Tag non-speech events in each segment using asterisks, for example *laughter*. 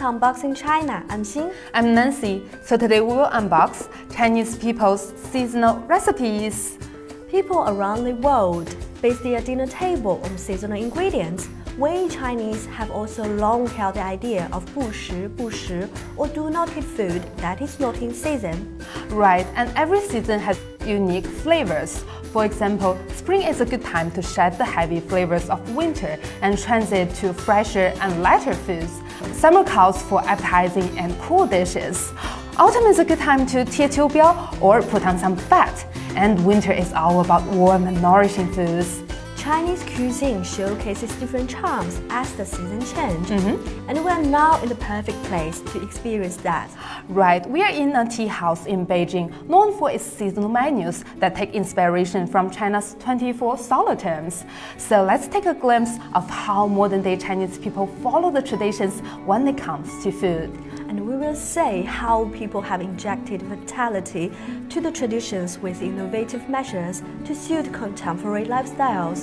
to Unboxing China. I'm Xin. I'm Nancy. So today we will unbox Chinese people's seasonal recipes. People around the world base their dinner table on seasonal ingredients. We Chinese have also long held the idea of 不时不食 or do not eat food that is not in season. Right, and every season has unique flavors. For example, spring is a good time to shed the heavy flavors of winter and transit to fresher and lighter foods. Summer calls for appetizing and cool dishes. Autumn is a good time to tie qiu biao or put on some fat. And winter is all about warm and nourishing foods. Chinese cuisine showcases different charms as the season change, mm -hmm. and we are now in the perfect place to experience that. Right, we are in a tea house in Beijing, known for its seasonal menus that take inspiration from China's 24 solar terms. So let's take a glimpse of how modern day Chinese people follow the traditions when it comes to food and we will say how people have injected vitality to the traditions with innovative measures to suit contemporary lifestyles.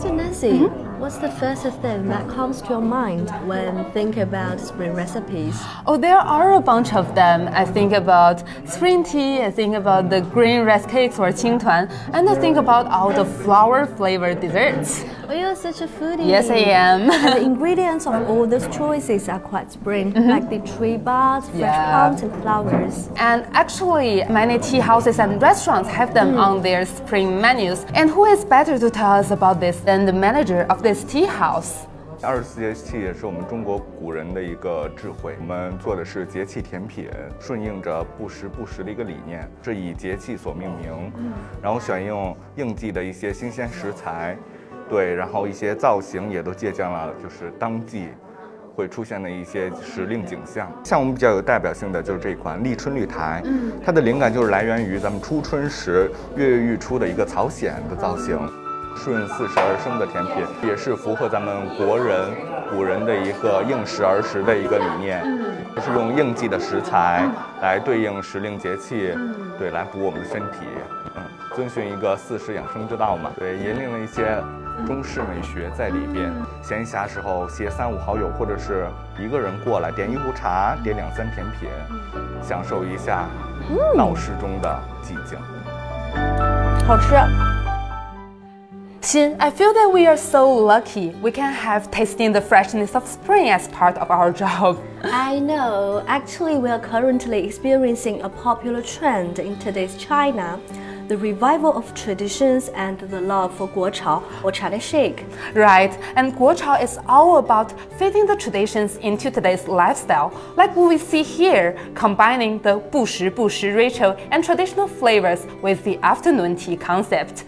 So Nancy, mm -hmm. What's the first thing that comes to your mind when think about spring recipes? Oh, there are a bunch of them. I think about spring tea, I think about the green rice cakes or qingtuan, and I think about all the flower flavored desserts. Oh, you're such a foodie. Yes, I am. *laughs* the ingredients of all those choices are quite spring, mm -hmm. like the tree bark, fresh yeah. plants, and flowers. And actually, many tea houses and restaurants have them mm. on their spring menus. And who is better to tell us about this than the manager of this tea house? 二十四节气也是我们中国古人的一个智慧。我们做的是节气甜品，顺应着不时不食的一个理念，是以节气所命名，然后选用应季的一些新鲜食材。对，然后一些造型也都借鉴了，就是当季会出现的一些时令景象。像我们比较有代表性的就是这款立春绿苔，嗯，它的灵感就是来源于咱们初春时跃跃欲出的一个草藓的造型。顺四时而生的甜品，也是符合咱们国人古人的一个应时而食的一个理念，就是用应季的食材来对应时令节气，对，来补我们的身体，嗯，遵循一个四时养生之道嘛，对，引领了一些。中式美学在里边，闲暇时候携三五好友或者是一个人过来，点一壶茶，点两三甜品，享受一下闹市中的寂静。好吃。Xin, I feel that we are so lucky. We can have tasting the freshness of spring as part of our *laughs* job. I know. Actually, we are currently experiencing a popular trend in today's China the revival of traditions and the love for guochao or China chic. Right, and guochao is all about fitting the traditions into today's lifestyle, like what we see here, combining the 不时不食 ritual and traditional flavors with the afternoon tea concept.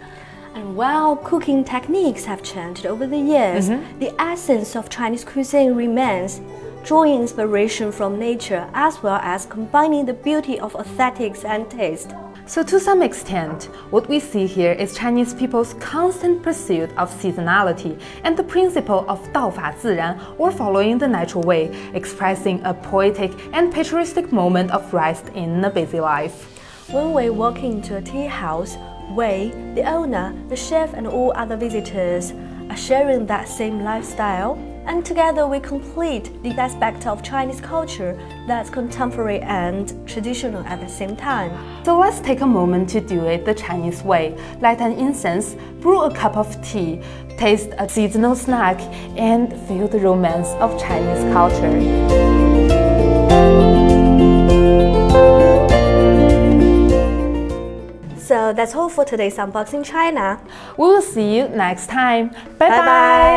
And while cooking techniques have changed over the years, mm -hmm. the essence of Chinese cuisine remains, drawing inspiration from nature as well as combining the beauty of aesthetics and taste. So, to some extent, what we see here is Chinese people's constant pursuit of seasonality and the principle of Dao Fa Ziran, or following the natural way, expressing a poetic and picturesque moment of rest in a busy life. When we walk into a tea house, we, the owner, the chef, and all other visitors, are sharing that same lifestyle and together we complete the aspect of Chinese culture that's contemporary and traditional at the same time. So let's take a moment to do it the Chinese way. Light an incense, brew a cup of tea, taste a seasonal snack, and feel the romance of Chinese culture. That's all for today's Unboxing China. We will see you next time. Bye bye. bye, -bye.